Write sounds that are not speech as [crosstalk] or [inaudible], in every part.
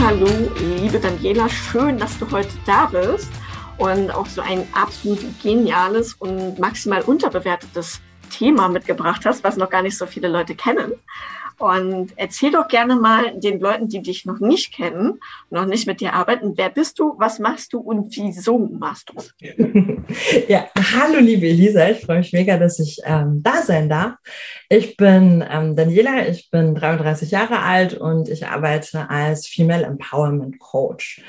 Hallo, liebe Daniela, schön, dass du heute da bist und auch so ein absolut geniales und maximal unterbewertetes Thema mitgebracht hast, was noch gar nicht so viele Leute kennen. Und erzähl doch gerne mal den Leuten, die dich noch nicht kennen, noch nicht mit dir arbeiten, wer bist du, was machst du und wieso machst du es? [laughs] Ja, hallo liebe Elisa, ich freue mich mega, dass ich ähm, da sein darf. Ich bin ähm, Daniela, ich bin 33 Jahre alt und ich arbeite als Female Empowerment Coach.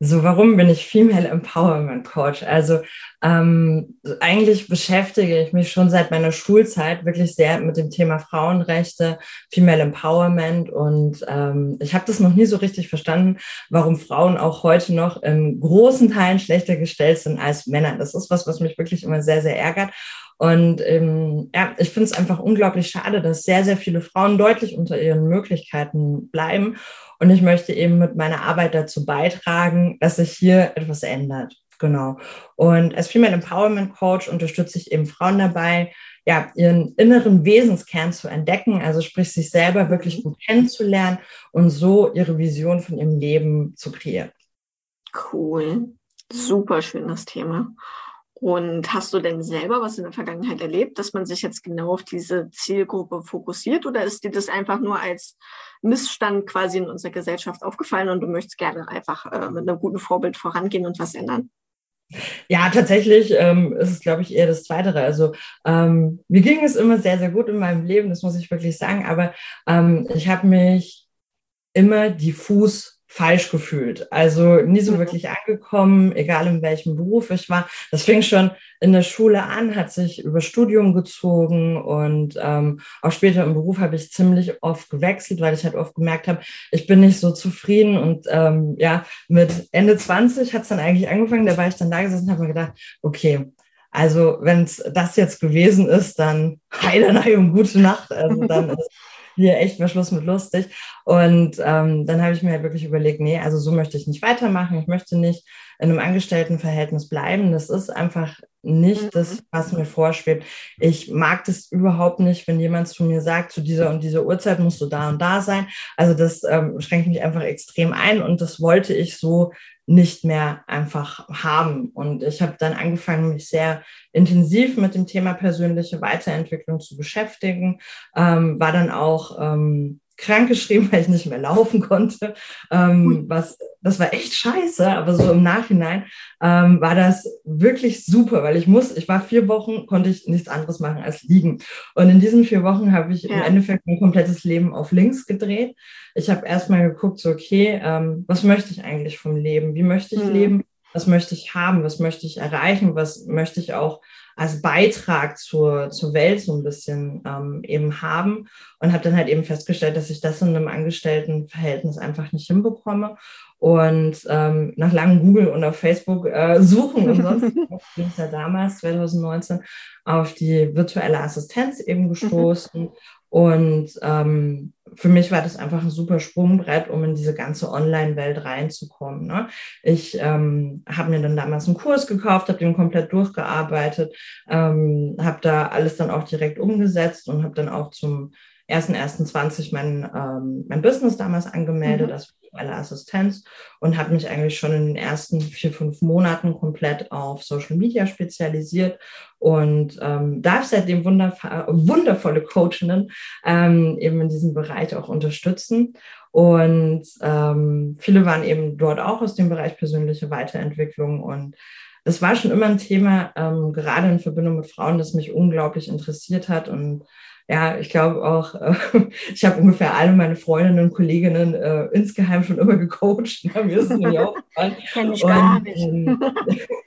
So, warum bin ich Female Empowerment Coach? Also ähm, eigentlich beschäftige ich mich schon seit meiner Schulzeit wirklich sehr mit dem Thema Frauenrechte, Female Empowerment und ähm, ich habe das noch nie so richtig verstanden, warum Frauen auch heute noch in großen Teilen schlechter gestellt sind als Männer. Das ist was, was mich wirklich immer sehr, sehr ärgert. Und ähm, ja, ich finde es einfach unglaublich schade, dass sehr, sehr viele Frauen deutlich unter ihren Möglichkeiten bleiben. Und ich möchte eben mit meiner Arbeit dazu beitragen, dass sich hier etwas ändert. Genau. Und als Female Empowerment Coach unterstütze ich eben Frauen dabei, ja, ihren inneren Wesenskern zu entdecken, also sprich sich selber wirklich gut kennenzulernen und so ihre Vision von ihrem Leben zu kreieren. Cool. Super schönes Thema. Und hast du denn selber was in der Vergangenheit erlebt, dass man sich jetzt genau auf diese Zielgruppe fokussiert oder ist dir das einfach nur als Missstand quasi in unserer Gesellschaft aufgefallen und du möchtest gerne einfach äh, mit einem guten Vorbild vorangehen und was ändern? Ja, tatsächlich ähm, ist es, glaube ich, eher das Zweite. Also ähm, mir ging es immer sehr, sehr gut in meinem Leben, das muss ich wirklich sagen, aber ähm, ich habe mich immer diffus falsch gefühlt. Also nie so mhm. wirklich angekommen, egal in welchem Beruf ich war. Das fing schon in der Schule an, hat sich über Studium gezogen und ähm, auch später im Beruf habe ich ziemlich oft gewechselt, weil ich halt oft gemerkt habe, ich bin nicht so zufrieden und ähm, ja, mit Ende 20 hat es dann eigentlich angefangen, da war ich dann da gesessen und habe mir gedacht, okay, also wenn es das jetzt gewesen ist, dann [laughs] heide und gute Nacht. Also dann ist hier echt mal Schluss mit lustig. Und ähm, dann habe ich mir halt wirklich überlegt, nee, also so möchte ich nicht weitermachen. Ich möchte nicht in einem Angestelltenverhältnis bleiben. Das ist einfach nicht mhm. das, was mir vorschwebt. Ich mag das überhaupt nicht, wenn jemand zu mir sagt, zu dieser und dieser Uhrzeit musst du da und da sein. Also das ähm, schränkt mich einfach extrem ein und das wollte ich so nicht mehr einfach haben. Und ich habe dann angefangen, mich sehr intensiv mit dem Thema persönliche Weiterentwicklung zu beschäftigen, ähm, war dann auch ähm, krankgeschrieben, [laughs] weil ich nicht mehr laufen konnte. Ähm, was, das war echt scheiße, aber so im Nachhinein ähm, war das wirklich super, weil ich muss, ich war vier Wochen, konnte ich nichts anderes machen als liegen. Und in diesen vier Wochen habe ich ja. im Endeffekt mein komplettes Leben auf links gedreht. Ich habe erstmal geguckt, so, okay, ähm, was möchte ich eigentlich vom Leben? Wie möchte ich mhm. leben? Was möchte ich haben? Was möchte ich erreichen? Was möchte ich auch als Beitrag zur, zur Welt so ein bisschen ähm, eben haben und habe dann halt eben festgestellt, dass ich das in einem Angestelltenverhältnis einfach nicht hinbekomme. Und ähm, nach langem Google und auf Facebook äh, suchen und sonst [laughs] bin ich ja damals, 2019, auf die virtuelle Assistenz eben gestoßen und ähm, für mich war das einfach ein super Sprungbrett, um in diese ganze Online-Welt reinzukommen. Ne? Ich ähm, habe mir dann damals einen Kurs gekauft, habe den komplett durchgearbeitet, ähm, habe da alles dann auch direkt umgesetzt und habe dann auch zum 1.1.20 mein, ähm, mein Business damals angemeldet, mhm. das virtuelle Assistenz und habe mich eigentlich schon in den ersten vier, fünf Monaten komplett auf Social Media spezialisiert und ähm, darf seitdem wundervolle Coachinnen ähm, eben in diesem Bereich auch unterstützen. Und ähm, viele waren eben dort auch aus dem Bereich persönliche Weiterentwicklung und das war schon immer ein Thema, ähm, gerade in Verbindung mit Frauen, das mich unglaublich interessiert hat und ja, ich glaube auch, äh, [laughs] ich habe ungefähr alle meine Freundinnen und Kolleginnen äh, insgeheim schon immer gecoacht. Ne? Mir ist es nämlich aufgefallen. Kenn ich gar nicht. Ähm,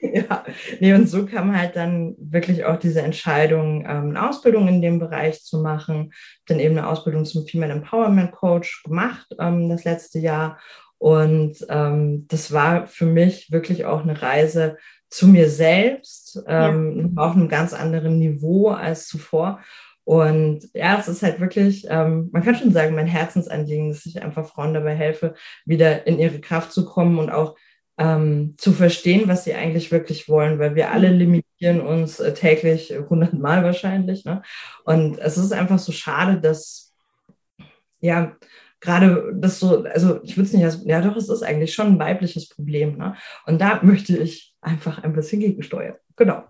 [laughs] ja, nee, und so kam halt dann wirklich auch diese Entscheidung, ähm, eine Ausbildung in dem Bereich zu machen. Dann eben eine Ausbildung zum Female Empowerment Coach gemacht ähm, das letzte Jahr. Und ähm, das war für mich wirklich auch eine Reise zu mir selbst, ähm, ja. auf einem ganz anderen Niveau als zuvor. Und ja, es ist halt wirklich, ähm, man kann schon sagen, mein Herzensanliegen, dass ich einfach Frauen dabei helfe, wieder in ihre Kraft zu kommen und auch ähm, zu verstehen, was sie eigentlich wirklich wollen, weil wir alle mhm. limitieren uns äh, täglich hundertmal wahrscheinlich. Ne? Und es ist einfach so schade, dass ja gerade das so, also ich würde es nicht ja doch, es ist eigentlich schon ein weibliches Problem. Ne? Und da möchte ich einfach ein bisschen gegensteuern. Genau.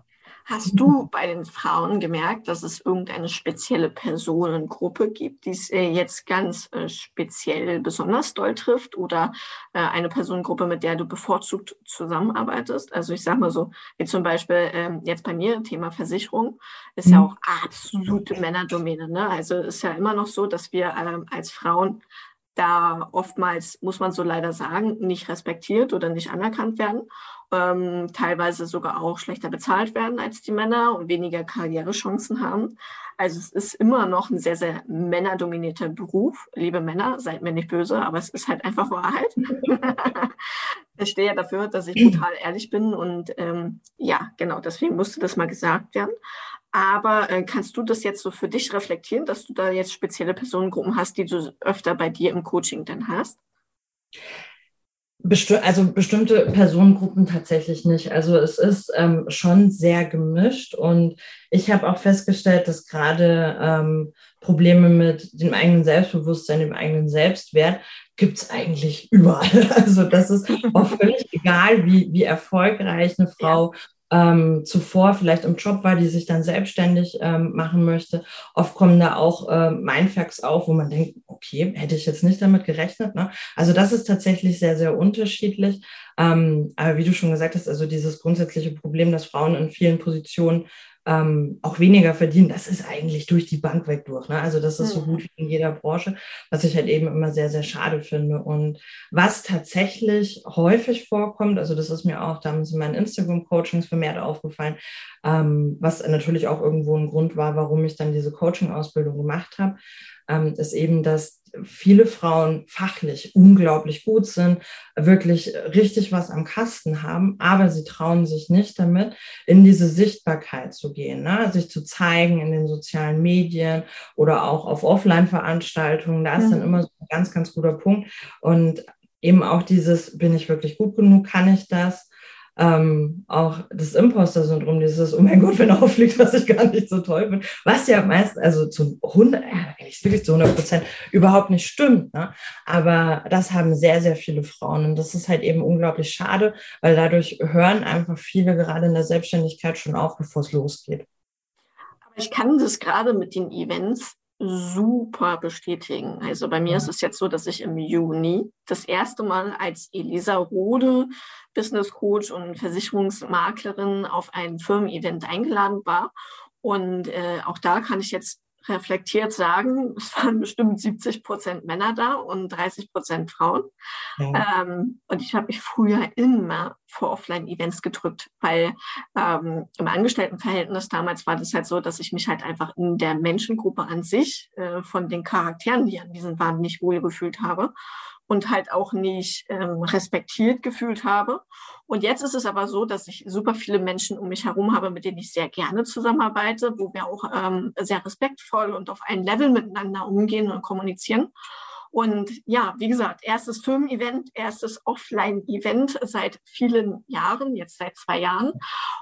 Hast du bei den Frauen gemerkt, dass es irgendeine spezielle Personengruppe gibt, die es äh, jetzt ganz äh, speziell besonders doll trifft oder äh, eine Personengruppe, mit der du bevorzugt zusammenarbeitest? Also ich sage mal so, wie zum Beispiel ähm, jetzt bei mir, Thema Versicherung, ist ja mhm. auch absolute Männerdomäne. Ne? Also ist ja immer noch so, dass wir ähm, als Frauen da oftmals, muss man so leider sagen, nicht respektiert oder nicht anerkannt werden, ähm, teilweise sogar auch schlechter bezahlt werden als die Männer und weniger Karrierechancen haben. Also es ist immer noch ein sehr, sehr männerdominierter Beruf. Liebe Männer, seid mir nicht böse, aber es ist halt einfach Wahrheit. [laughs] ich stehe ja dafür, dass ich brutal ehrlich bin und ähm, ja, genau, deswegen musste das mal gesagt werden. Aber äh, kannst du das jetzt so für dich reflektieren, dass du da jetzt spezielle Personengruppen hast, die du öfter bei dir im Coaching dann hast? Besti also bestimmte Personengruppen tatsächlich nicht. Also es ist ähm, schon sehr gemischt und ich habe auch festgestellt, dass gerade ähm, Probleme mit dem eigenen Selbstbewusstsein, dem eigenen Selbstwert gibt es eigentlich überall. [laughs] Also das ist auch völlig egal, wie, wie erfolgreich eine Frau ähm, zuvor vielleicht im Job war, die sich dann selbstständig ähm, machen möchte. Oft kommen da auch äh, Mindfacts auf, wo man denkt, okay, hätte ich jetzt nicht damit gerechnet. Ne? Also das ist tatsächlich sehr, sehr unterschiedlich. Ähm, aber wie du schon gesagt hast, also dieses grundsätzliche Problem, dass Frauen in vielen Positionen ähm, auch weniger verdienen, das ist eigentlich durch die Bank weg durch. Ne? Also das ist so hm. gut wie in jeder Branche, was ich halt eben immer sehr, sehr schade finde. Und was tatsächlich häufig vorkommt, also das ist mir auch damals in meinen Instagram-Coachings vermehrt aufgefallen, ähm, was natürlich auch irgendwo ein Grund war, warum ich dann diese Coaching-Ausbildung gemacht habe, ähm, ist eben, dass viele Frauen fachlich unglaublich gut sind, wirklich richtig was am Kasten haben, aber sie trauen sich nicht damit, in diese Sichtbarkeit zu gehen, ne? sich zu zeigen in den sozialen Medien oder auch auf Offline-Veranstaltungen. Da ist mhm. dann immer so ein ganz, ganz guter Punkt. Und eben auch dieses, bin ich wirklich gut genug, kann ich das? Ähm, auch das Imposter-Syndrom, dieses, oh mein Gott, wenn er auffliegt, was ich gar nicht so toll bin, was ja meist, also zu 100, ja, wirklich zu 100 Prozent überhaupt nicht stimmt. Ne? Aber das haben sehr, sehr viele Frauen und das ist halt eben unglaublich schade, weil dadurch hören einfach viele gerade in der Selbstständigkeit schon auf, bevor es losgeht. Aber ich kann das gerade mit den Events super bestätigen. Also bei mir ist es jetzt so, dass ich im Juni das erste Mal als Elisa Rode, Business Coach und Versicherungsmaklerin auf ein Firmen-Event eingeladen war. Und äh, auch da kann ich jetzt reflektiert sagen, [laughs] es waren bestimmt 70 Prozent Männer da und 30 Prozent Frauen. Ja. Ähm, und ich habe mich früher immer vor Offline-Events gedrückt, weil ähm, im Angestelltenverhältnis damals war das halt so, dass ich mich halt einfach in der Menschengruppe an sich äh, von den Charakteren, die an diesen waren, nicht wohl gefühlt habe und halt auch nicht ähm, respektiert gefühlt habe. Und jetzt ist es aber so, dass ich super viele Menschen um mich herum habe, mit denen ich sehr gerne zusammenarbeite, wo wir auch ähm, sehr respektvoll und auf ein Level miteinander umgehen und kommunizieren. Und ja, wie gesagt, erstes Firmen-Event, erstes Offline-Event seit vielen Jahren, jetzt seit zwei Jahren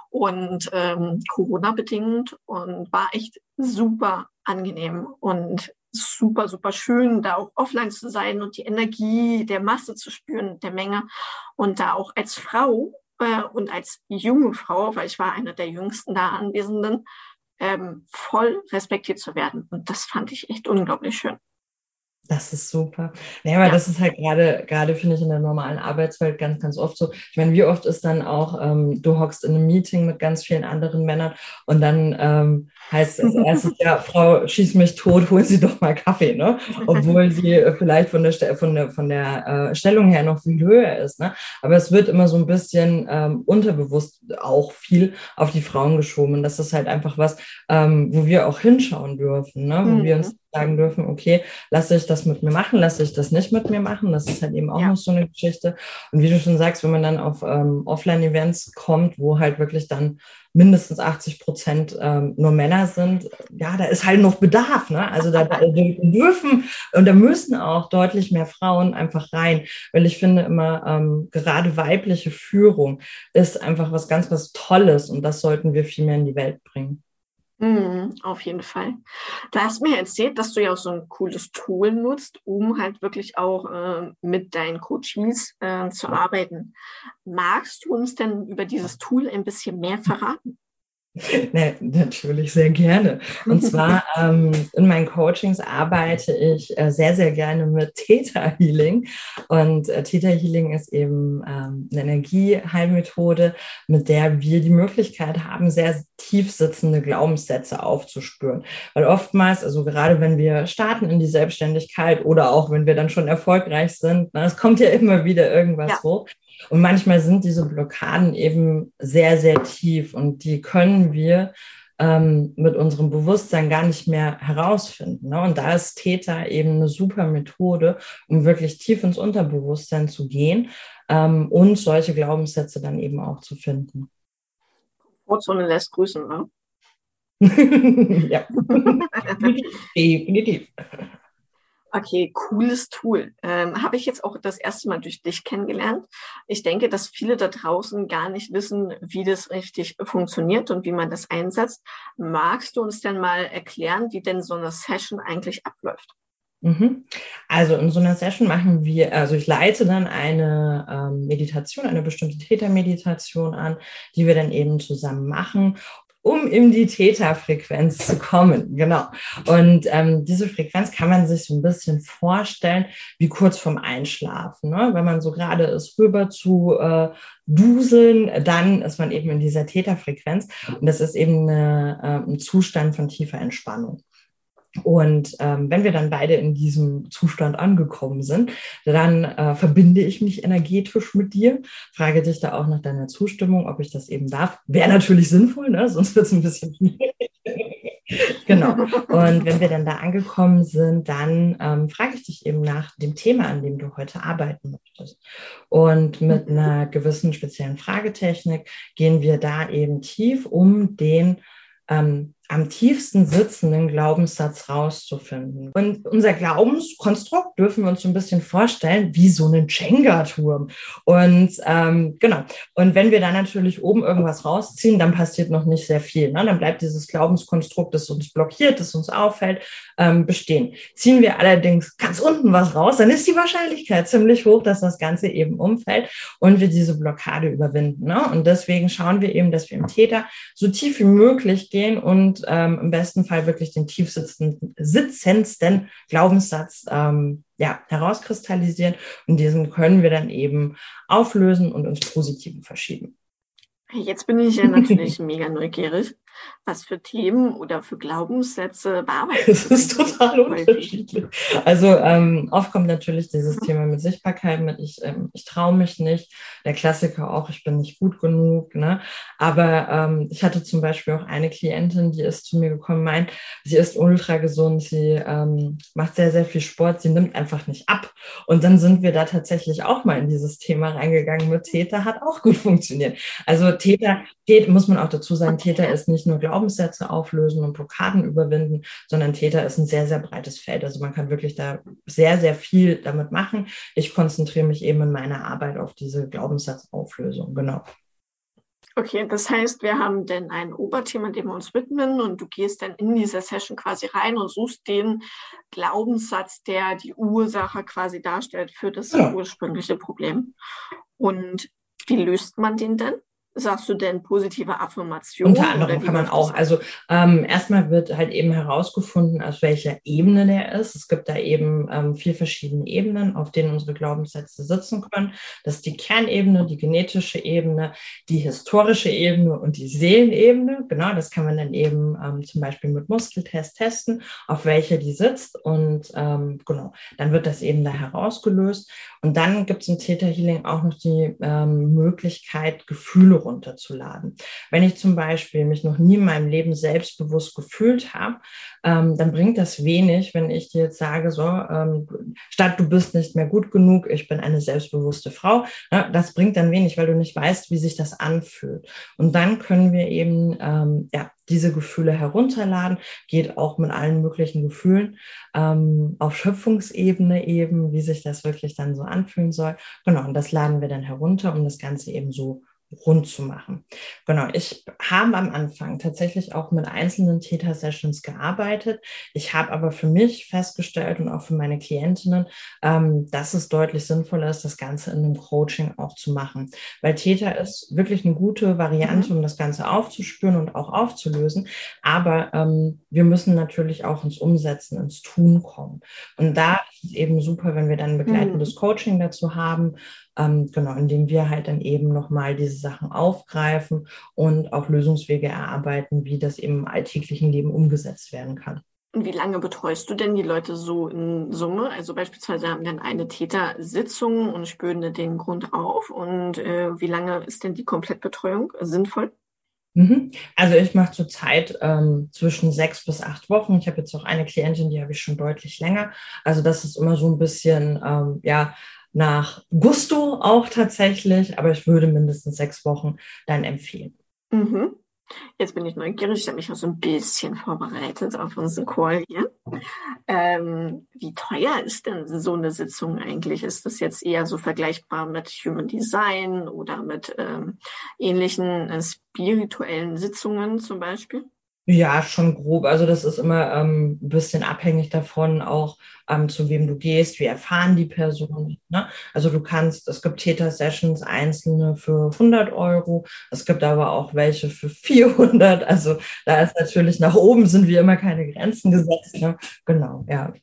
und ähm, Corona-bedingt und war echt super angenehm. Und super, super schön, da auch offline zu sein und die Energie der Masse zu spüren, der Menge. Und da auch als Frau äh, und als junge Frau, weil ich war einer der jüngsten da Anwesenden, ähm, voll respektiert zu werden. Und das fand ich echt unglaublich schön. Das ist super. Nee, aber ja. das ist halt gerade, gerade finde ich in der normalen Arbeitswelt ganz, ganz oft so. Ich meine, wie oft ist dann auch, ähm, du hockst in einem Meeting mit ganz vielen anderen Männern und dann ähm, heißt es erstes, [laughs] ja, Frau, schieß mich tot, holen Sie doch mal Kaffee, ne? Obwohl sie vielleicht von der, von der, von der äh, Stellung her noch viel höher ist, ne? Aber es wird immer so ein bisschen ähm, unterbewusst auch viel auf die Frauen geschoben. Und das ist halt einfach was, ähm, wo wir auch hinschauen dürfen, ne? Wo mhm. wir uns sagen dürfen, okay, lasse ich das mit mir machen, lasse ich das nicht mit mir machen. Das ist halt eben auch ja. noch so eine Geschichte. Und wie du schon sagst, wenn man dann auf ähm, Offline-Events kommt, wo halt wirklich dann mindestens 80 Prozent ähm, nur Männer sind, ja, da ist halt noch Bedarf. Ne? Also da, da dürfen und da müssen auch deutlich mehr Frauen einfach rein, weil ich finde immer, ähm, gerade weibliche Führung ist einfach was ganz, was Tolles und das sollten wir viel mehr in die Welt bringen. Mhm, auf jeden Fall. Du hast mir erzählt, dass du ja auch so ein cooles Tool nutzt, um halt wirklich auch äh, mit deinen Coaches äh, zu arbeiten. Magst du uns denn über dieses Tool ein bisschen mehr verraten? [laughs] Nee, natürlich sehr gerne. Und [laughs] zwar ähm, in meinen Coachings arbeite ich äh, sehr, sehr gerne mit [laughs] Theta Healing. Und äh, Theta Healing ist eben ähm, eine Energieheilmethode, mit der wir die Möglichkeit haben, sehr tief sitzende Glaubenssätze aufzuspüren. Weil oftmals, also gerade wenn wir starten in die Selbstständigkeit oder auch wenn wir dann schon erfolgreich sind, na, es kommt ja immer wieder irgendwas ja. hoch und manchmal sind diese Blockaden eben sehr, sehr tief und die können wir ähm, mit unserem Bewusstsein gar nicht mehr herausfinden. Ne? Und da ist Theta eben eine super Methode, um wirklich tief ins Unterbewusstsein zu gehen ähm, und solche Glaubenssätze dann eben auch zu finden. Komfortzone lässt grüßen, ne? [laughs] ja, [laughs] definitiv. Okay, cooles Tool. Ähm, Habe ich jetzt auch das erste Mal durch dich kennengelernt. Ich denke, dass viele da draußen gar nicht wissen, wie das richtig funktioniert und wie man das einsetzt. Magst du uns denn mal erklären, wie denn so eine Session eigentlich abläuft? Mhm. Also in so einer Session machen wir, also ich leite dann eine ähm, Meditation, eine bestimmte Tätermeditation an, die wir dann eben zusammen machen um in die Theta-Frequenz zu kommen. Genau. Und ähm, diese Frequenz kann man sich so ein bisschen vorstellen wie kurz vorm Einschlafen. Ne? Wenn man so gerade ist, rüber zu äh, duseln, dann ist man eben in dieser Theta-Frequenz. Und das ist eben eine, äh, ein Zustand von tiefer Entspannung. Und ähm, wenn wir dann beide in diesem Zustand angekommen sind, dann äh, verbinde ich mich energetisch mit dir, frage dich da auch nach deiner Zustimmung, ob ich das eben darf. Wäre natürlich sinnvoll, ne? sonst wird es ein bisschen [laughs] genau. Und wenn wir dann da angekommen sind, dann ähm, frage ich dich eben nach dem Thema, an dem du heute arbeiten möchtest. Und mit einer gewissen speziellen Fragetechnik gehen wir da eben tief, um den ähm, am tiefsten sitzenden Glaubenssatz rauszufinden. Und unser Glaubenskonstrukt dürfen wir uns so ein bisschen vorstellen wie so einen Jenga-Turm. Und ähm, genau. Und wenn wir dann natürlich oben irgendwas rausziehen, dann passiert noch nicht sehr viel. Ne? Dann bleibt dieses Glaubenskonstrukt, das uns blockiert, das uns auffällt, ähm, bestehen. Ziehen wir allerdings ganz unten was raus, dann ist die Wahrscheinlichkeit ziemlich hoch, dass das Ganze eben umfällt und wir diese Blockade überwinden. Ne? Und deswegen schauen wir eben, dass wir im Täter so tief wie möglich gehen und ähm, im besten Fall wirklich den tief sitzendsten Glaubenssatz ähm, ja, herauskristallisieren. Und diesen können wir dann eben auflösen und uns Positiven verschieben. Jetzt bin ich ja natürlich [laughs] mega neugierig was für Themen oder für Glaubenssätze bearbeiten? Das ist total unterschiedlich. Also ähm, oft kommt natürlich dieses Thema mit Sichtbarkeit mit, ich, ähm, ich traue mich nicht. Der Klassiker auch, ich bin nicht gut genug. Ne? Aber ähm, ich hatte zum Beispiel auch eine Klientin, die ist zu mir gekommen, meint, sie ist ultra gesund, sie ähm, macht sehr, sehr viel Sport, sie nimmt einfach nicht ab. Und dann sind wir da tatsächlich auch mal in dieses Thema reingegangen mit Täter, hat auch gut funktioniert. Also Täter, Täter muss man auch dazu sagen, Täter ist nicht nur Glaubenssätze auflösen und Blockaden überwinden, sondern Täter ist ein sehr, sehr breites Feld. Also man kann wirklich da sehr, sehr viel damit machen. Ich konzentriere mich eben in meiner Arbeit auf diese Glaubenssatzauflösung. Genau. Okay, das heißt, wir haben dann ein Oberthema, dem wir uns widmen und du gehst dann in diese Session quasi rein und suchst den Glaubenssatz, der die Ursache quasi darstellt für das ja. ursprüngliche Problem. Und wie löst man den denn? Sagst du denn positive Affirmationen? Unter anderem kann man auch. Also ähm, erstmal wird halt eben herausgefunden, auf welcher Ebene der ist. Es gibt da eben ähm, vier verschiedene Ebenen, auf denen unsere Glaubenssätze sitzen können. Das ist die Kernebene, die genetische Ebene, die historische Ebene und die Seelenebene. Genau, das kann man dann eben ähm, zum Beispiel mit Muskeltest testen, auf welcher die sitzt. Und ähm, genau, dann wird das eben da herausgelöst. Und dann gibt es im Theta Healing auch noch die ähm, Möglichkeit, Gefühle runterzuladen. Wenn ich zum Beispiel mich noch nie in meinem Leben selbstbewusst gefühlt habe, ähm, dann bringt das wenig, wenn ich dir jetzt sage, so, ähm, statt du bist nicht mehr gut genug, ich bin eine selbstbewusste Frau. Ja, das bringt dann wenig, weil du nicht weißt, wie sich das anfühlt. Und dann können wir eben ähm, ja, diese Gefühle herunterladen, geht auch mit allen möglichen Gefühlen ähm, auf Schöpfungsebene eben, wie sich das wirklich dann so anfühlen soll. Genau, und das laden wir dann herunter, um das Ganze eben so rund zu machen. Genau, ich habe am Anfang tatsächlich auch mit einzelnen Theta-Sessions gearbeitet. Ich habe aber für mich festgestellt und auch für meine Klientinnen, ähm, dass es deutlich sinnvoller ist, das Ganze in einem Coaching auch zu machen. Weil Theta ist wirklich eine gute Variante, mhm. um das Ganze aufzuspüren und auch aufzulösen. Aber ähm, wir müssen natürlich auch ins Umsetzen, ins Tun kommen. Und da ist es eben super, wenn wir dann begleitendes mhm. Coaching dazu haben ähm, genau, indem wir halt dann eben nochmal diese Sachen aufgreifen und auch Lösungswege erarbeiten, wie das eben im alltäglichen Leben umgesetzt werden kann. Und wie lange betreust du denn die Leute so in Summe? Also beispielsweise haben dann eine Täter-Sitzung und spüren den Grund auf. Und äh, wie lange ist denn die Komplettbetreuung sinnvoll? Mhm. Also ich mache zurzeit ähm, zwischen sechs bis acht Wochen. Ich habe jetzt auch eine Klientin, die habe ich schon deutlich länger. Also das ist immer so ein bisschen, ähm, ja, nach Gusto auch tatsächlich, aber ich würde mindestens sechs Wochen dann empfehlen. Mhm. Jetzt bin ich neugierig, ich habe mich auch so ein bisschen vorbereitet auf unseren Call hier. Ähm, wie teuer ist denn so eine Sitzung eigentlich? Ist das jetzt eher so vergleichbar mit Human Design oder mit ähm, ähnlichen äh, spirituellen Sitzungen zum Beispiel? Ja, schon grob. Also das ist immer ähm, ein bisschen abhängig davon, auch ähm, zu wem du gehst, wie erfahren die Personen. Ne? Also du kannst, es gibt Täter-Sessions einzelne für 100 Euro, es gibt aber auch welche für 400. Also da ist natürlich nach oben sind wie immer keine Grenzen gesetzt. Ne? Genau, ja.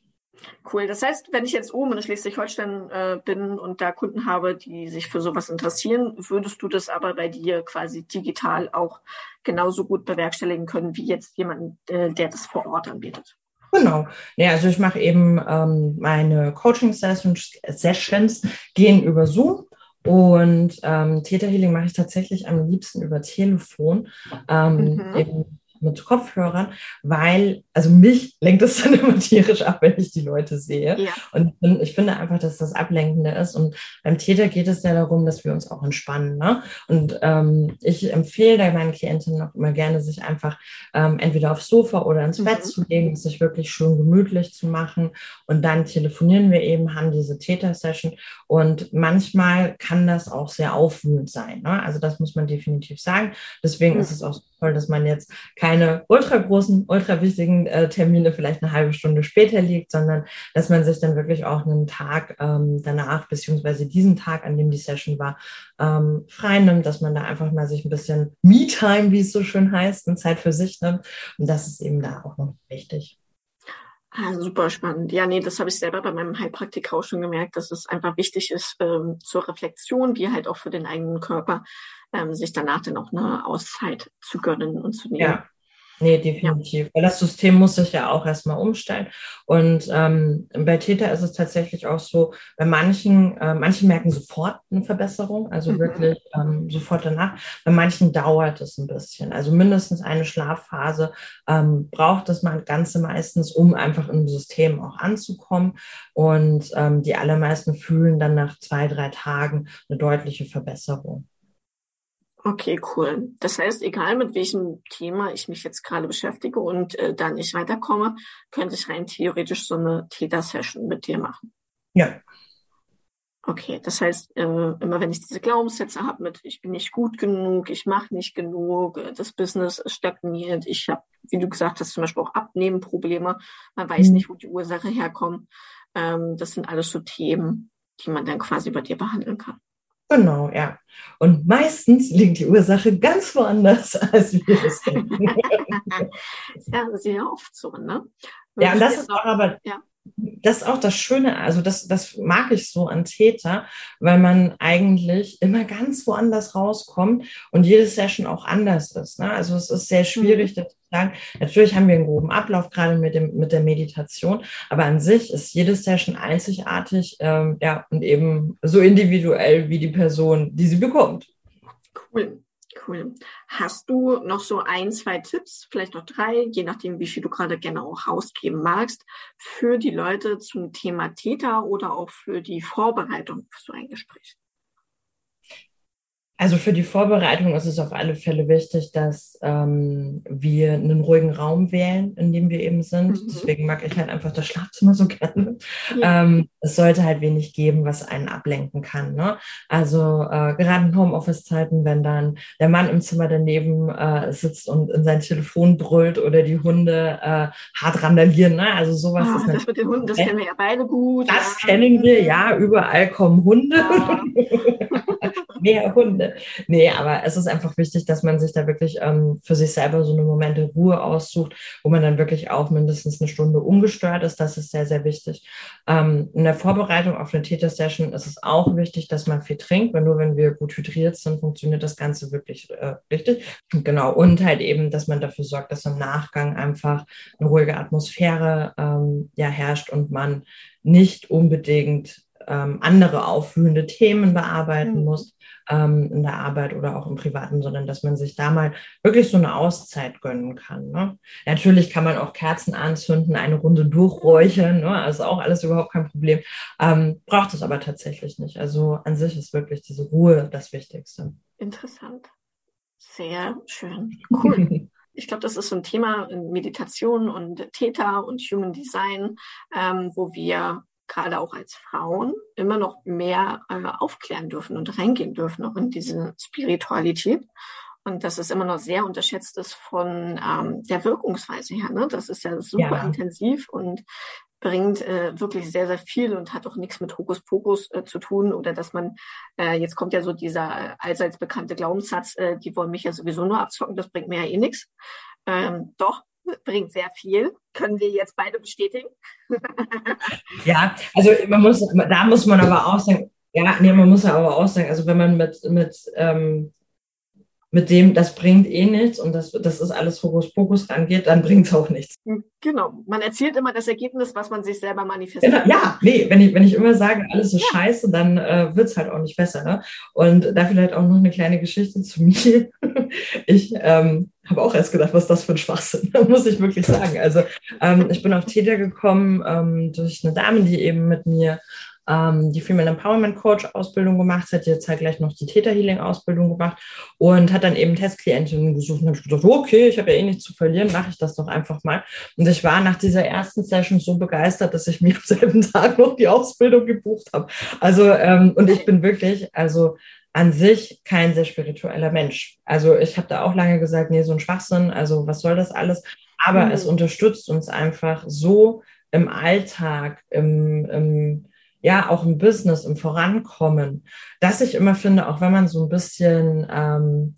Cool. Das heißt, wenn ich jetzt oben in Schleswig-Holstein äh, bin und da Kunden habe, die sich für sowas interessieren, würdest du das aber bei dir quasi digital auch genauso gut bewerkstelligen können wie jetzt jemand, äh, der das vor Ort anbietet? Genau. Ja, also ich mache eben ähm, meine Coaching-Sessions Sessions gehen über Zoom. Und ähm, Theta Healing mache ich tatsächlich am liebsten über Telefon. Ähm, mhm mit Kopfhörern, weil, also mich lenkt es [laughs] dann immer tierisch ab, wenn ich die Leute sehe. Ja. Und ich finde einfach, dass das Ablenkende ist. Und beim Täter geht es ja darum, dass wir uns auch entspannen. Ne? Und ähm, ich empfehle da meinen Klientinnen auch immer gerne, sich einfach ähm, entweder aufs Sofa oder ins Bett mhm. zu legen, sich wirklich schön gemütlich zu machen. Und dann telefonieren wir eben, haben diese Täter-Session. Und manchmal kann das auch sehr aufwühlend sein. Ne? Also das muss man definitiv sagen. Deswegen mhm. ist es auch toll, dass man jetzt keine ultra großen, ultra wichtigen äh, Termine vielleicht eine halbe Stunde später liegt, sondern dass man sich dann wirklich auch einen Tag ähm, danach, beziehungsweise diesen Tag, an dem die Session war, ähm, frei nimmt, dass man da einfach mal sich ein bisschen Me-Time, wie es so schön heißt, eine Zeit für sich nimmt. Und das ist eben da auch noch wichtig. Ah, super spannend. Ja, nee, das habe ich selber bei meinem Heilpraktiker auch schon gemerkt, dass es einfach wichtig ist ähm, zur Reflexion, wie halt auch für den eigenen Körper, ähm, sich danach dann auch eine Auszeit zu gönnen und zu nehmen. Ja. Nee, definitiv. Ja. Weil das System muss sich ja auch erstmal umstellen. Und ähm, bei Täter ist es tatsächlich auch so, bei manchen, äh, manche merken sofort eine Verbesserung, also mhm. wirklich ähm, sofort danach. Bei manchen dauert es ein bisschen. Also mindestens eine Schlafphase ähm, braucht das Ganze meistens, um einfach im System auch anzukommen. Und ähm, die allermeisten fühlen dann nach zwei, drei Tagen eine deutliche Verbesserung. Okay, cool. Das heißt, egal mit welchem Thema ich mich jetzt gerade beschäftige und äh, da nicht weiterkomme, könnte ich rein theoretisch so eine Theta-Session mit dir machen. Ja. Okay, das heißt, äh, immer wenn ich diese Glaubenssätze habe mit, ich bin nicht gut genug, ich mache nicht genug, äh, das Business stagniert, ich habe, wie du gesagt hast, zum Beispiel auch Abnehmenprobleme, man weiß mhm. nicht, wo die Ursache herkommt. Ähm, das sind alles so Themen, die man dann quasi bei dir behandeln kann. Genau, ja. Und meistens liegt die Ursache ganz woanders, [laughs] als wir es denken. [laughs] ja, sehr oft so, ne? ja, und das ist auch aber, ja. Das ist auch das Schöne, also das, das mag ich so an Täter, weil man eigentlich immer ganz woanders rauskommt und jede Session auch anders ist. Ne? Also es ist sehr schwierig, mhm. das sagen. Natürlich haben wir einen groben Ablauf, gerade mit, dem, mit der Meditation, aber an sich ist jede Session einzigartig ähm, ja, und eben so individuell wie die Person, die sie bekommt. Cool. Cool. Hast du noch so ein, zwei Tipps, vielleicht noch drei, je nachdem, wie viel du gerade gerne auch rausgeben magst, für die Leute zum Thema Täter oder auch für die Vorbereitung für so ein Gespräch? Also für die Vorbereitung ist es auf alle Fälle wichtig, dass ähm, wir einen ruhigen Raum wählen, in dem wir eben sind. Mhm. Deswegen mag ich halt einfach das Schlafzimmer so gerne. Ja. Ähm, es sollte halt wenig geben, was einen ablenken kann. Ne? Also äh, gerade in Homeoffice-Zeiten, wenn dann der Mann im Zimmer daneben äh, sitzt und in sein Telefon brüllt oder die Hunde äh, hart randalieren. Ne? Also sowas oh, ist Das mit den Hunden, das kennen wir ja beide gut. Das ja. kennen wir, ja. Überall kommen Hunde. Ja. [laughs] Mehr Hunde. [laughs] Nee, aber es ist einfach wichtig, dass man sich da wirklich ähm, für sich selber so eine Momente Ruhe aussucht, wo man dann wirklich auch mindestens eine Stunde ungestört ist. Das ist sehr, sehr wichtig. Ähm, in der Vorbereitung auf eine Täter-Session ist es auch wichtig, dass man viel trinkt, weil nur wenn wir gut hydriert sind, funktioniert das Ganze wirklich äh, richtig. Genau. Und halt eben, dass man dafür sorgt, dass im Nachgang einfach eine ruhige Atmosphäre ähm, ja, herrscht und man nicht unbedingt ähm, andere aufwühlende Themen bearbeiten mhm. muss ähm, in der Arbeit oder auch im Privaten, sondern dass man sich da mal wirklich so eine Auszeit gönnen kann. Ne? Natürlich kann man auch Kerzen anzünden, eine Runde durchräuchern, ne? also auch alles überhaupt kein Problem. Ähm, braucht es aber tatsächlich nicht. Also an sich ist wirklich diese Ruhe das Wichtigste. Interessant. Sehr schön. Cool. [laughs] ich glaube, das ist so ein Thema in Meditation und Theta und Human Design, ähm, wo wir gerade auch als Frauen immer noch mehr äh, aufklären dürfen und reingehen dürfen, auch in diese Spiritualität. Und dass es immer noch sehr unterschätzt ist von ähm, der Wirkungsweise her. Ne? Das ist ja super ja. intensiv und bringt äh, wirklich sehr, sehr viel und hat auch nichts mit Hokuspokus äh, zu tun oder dass man, äh, jetzt kommt ja so dieser äh, allseits bekannte Glaubenssatz, äh, die wollen mich ja sowieso nur abzocken, das bringt mir ja eh nichts. Ähm, doch, bringt sehr viel. Können wir jetzt beide bestätigen? [laughs] ja, also man muss, da muss man aber auch sagen, ja, nee, man muss aber auch sagen, also wenn man mit, mit ähm, mit dem, das bringt eh nichts und das, das ist alles Hokuspokus rangeht, dann bringt es auch nichts. Hm, genau. Man erzielt immer das Ergebnis, was man sich selber manifestiert. Genau. Ja, nee, wenn ich, wenn ich immer sage, alles ist ja. scheiße, dann äh, wird es halt auch nicht besser. Ne? Und da vielleicht auch noch eine kleine Geschichte zu [laughs] mir. ich ähm, habe auch erst gedacht, was das für ein Schwachsinn, [laughs] muss ich wirklich sagen. Also ähm, ich bin auf Täter gekommen ähm, durch eine Dame, die eben mit mir ähm, die Female Empowerment Coach Ausbildung gemacht, hat jetzt halt gleich noch die Theta Healing Ausbildung gemacht und hat dann eben Testklientinnen gesucht und habe ich gesagt, okay, ich habe ja eh nichts zu verlieren, mache ich das doch einfach mal. Und ich war nach dieser ersten Session so begeistert, dass ich [laughs] mir am selben Tag noch die Ausbildung gebucht habe. Also ähm, und ich bin wirklich, also an sich kein sehr spiritueller Mensch. Also ich habe da auch lange gesagt, nee, so ein Schwachsinn, also was soll das alles? Aber mhm. es unterstützt uns einfach so im Alltag, im, im ja auch im Business, im Vorankommen, dass ich immer finde, auch wenn man so ein bisschen, ähm,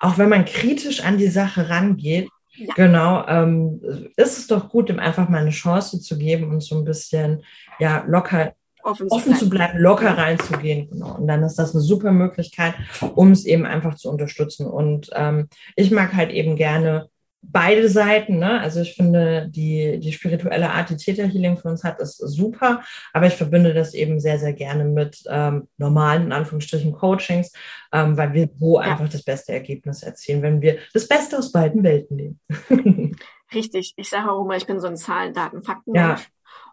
auch wenn man kritisch an die Sache rangeht, ja. genau, ähm, ist es doch gut, ihm einfach mal eine Chance zu geben und so ein bisschen ja locker offen, offen zu bleiben, locker reinzugehen. Genau. Und dann ist das eine super Möglichkeit, um es eben einfach zu unterstützen. Und ähm, ich mag halt eben gerne beide Seiten. Ne? Also ich finde, die, die spirituelle Art, die Theta Healing für uns hat, ist super, aber ich verbinde das eben sehr, sehr gerne mit ähm, normalen, in Anführungsstrichen, Coachings, ähm, weil wir so ja. einfach das beste Ergebnis erzielen, wenn wir das Beste aus beiden Welten nehmen. [laughs] Richtig. Ich sage auch immer, ich bin so ein Zahlen, Daten, Fakten. Ja.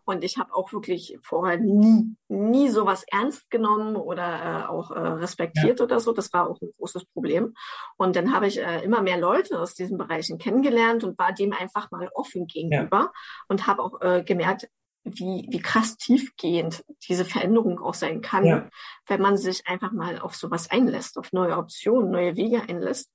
Und ich habe auch wirklich vorher nie, nie sowas ernst genommen oder äh, auch äh, respektiert ja. oder so. Das war auch ein großes Problem. Und dann habe ich äh, immer mehr Leute aus diesen Bereichen kennengelernt und war dem einfach mal offen gegenüber ja. und habe auch äh, gemerkt, wie, wie krass tiefgehend diese Veränderung auch sein kann, ja. wenn man sich einfach mal auf sowas einlässt, auf neue Optionen, neue Wege einlässt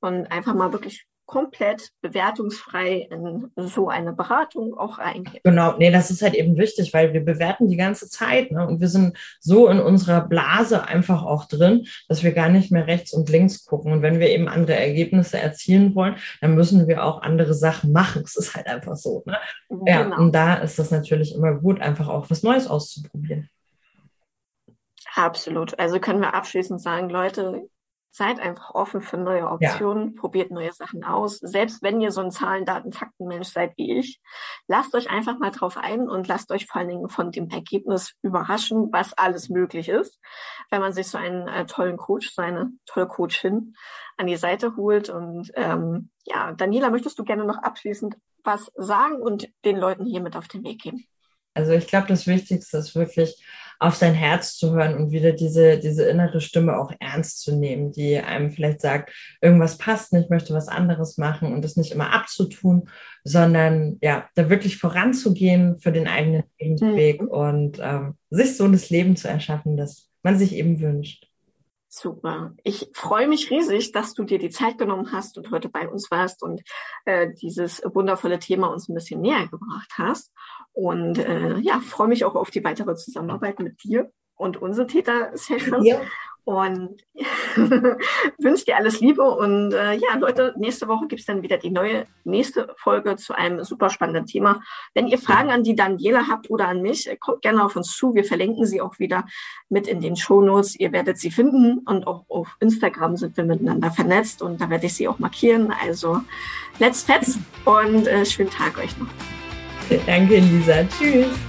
und einfach mal wirklich komplett bewertungsfrei in so eine Beratung auch reingehen. Genau, nee, das ist halt eben wichtig, weil wir bewerten die ganze Zeit ne? und wir sind so in unserer Blase einfach auch drin, dass wir gar nicht mehr rechts und links gucken. Und wenn wir eben andere Ergebnisse erzielen wollen, dann müssen wir auch andere Sachen machen. Es ist halt einfach so. Ne? Genau. Ja, und da ist das natürlich immer gut, einfach auch was Neues auszuprobieren. Absolut. Also können wir abschließend sagen, Leute, Seid einfach offen für neue Optionen, ja. probiert neue Sachen aus. Selbst wenn ihr so ein Zahlen, Daten, Fakten-Mensch seid wie ich, lasst euch einfach mal drauf ein und lasst euch vor allen Dingen von dem Ergebnis überraschen, was alles möglich ist, wenn man sich so einen äh, tollen Coach, so eine tolle Coachin an die Seite holt. Und ähm, ja, Daniela, möchtest du gerne noch abschließend was sagen und den Leuten hier mit auf den Weg geben? Also ich glaube, das Wichtigste ist wirklich, auf sein Herz zu hören und wieder diese, diese innere Stimme auch ernst zu nehmen, die einem vielleicht sagt, irgendwas passt nicht, möchte was anderes machen und das nicht immer abzutun, sondern ja, da wirklich voranzugehen für den eigenen Lebensweg mhm. und ähm, sich so das Leben zu erschaffen, das man sich eben wünscht. Super. Ich freue mich riesig, dass du dir die Zeit genommen hast und heute bei uns warst und äh, dieses wundervolle Thema uns ein bisschen näher gebracht hast. Und äh, ja, freue mich auch auf die weitere Zusammenarbeit mit dir und unsere Täter-Session. Ja. Und [laughs] wünsche dir alles Liebe. Und äh, ja, Leute, nächste Woche gibt es dann wieder die neue nächste Folge zu einem super spannenden Thema. Wenn ihr Fragen an die Daniela habt oder an mich, äh, kommt gerne auf uns zu. Wir verlinken sie auch wieder mit in den Shownotes. Ihr werdet sie finden. Und auch auf Instagram sind wir miteinander vernetzt und da werde ich sie auch markieren. Also let's fetz und äh, schönen Tag euch noch. Danke, Lisa. Tschüss.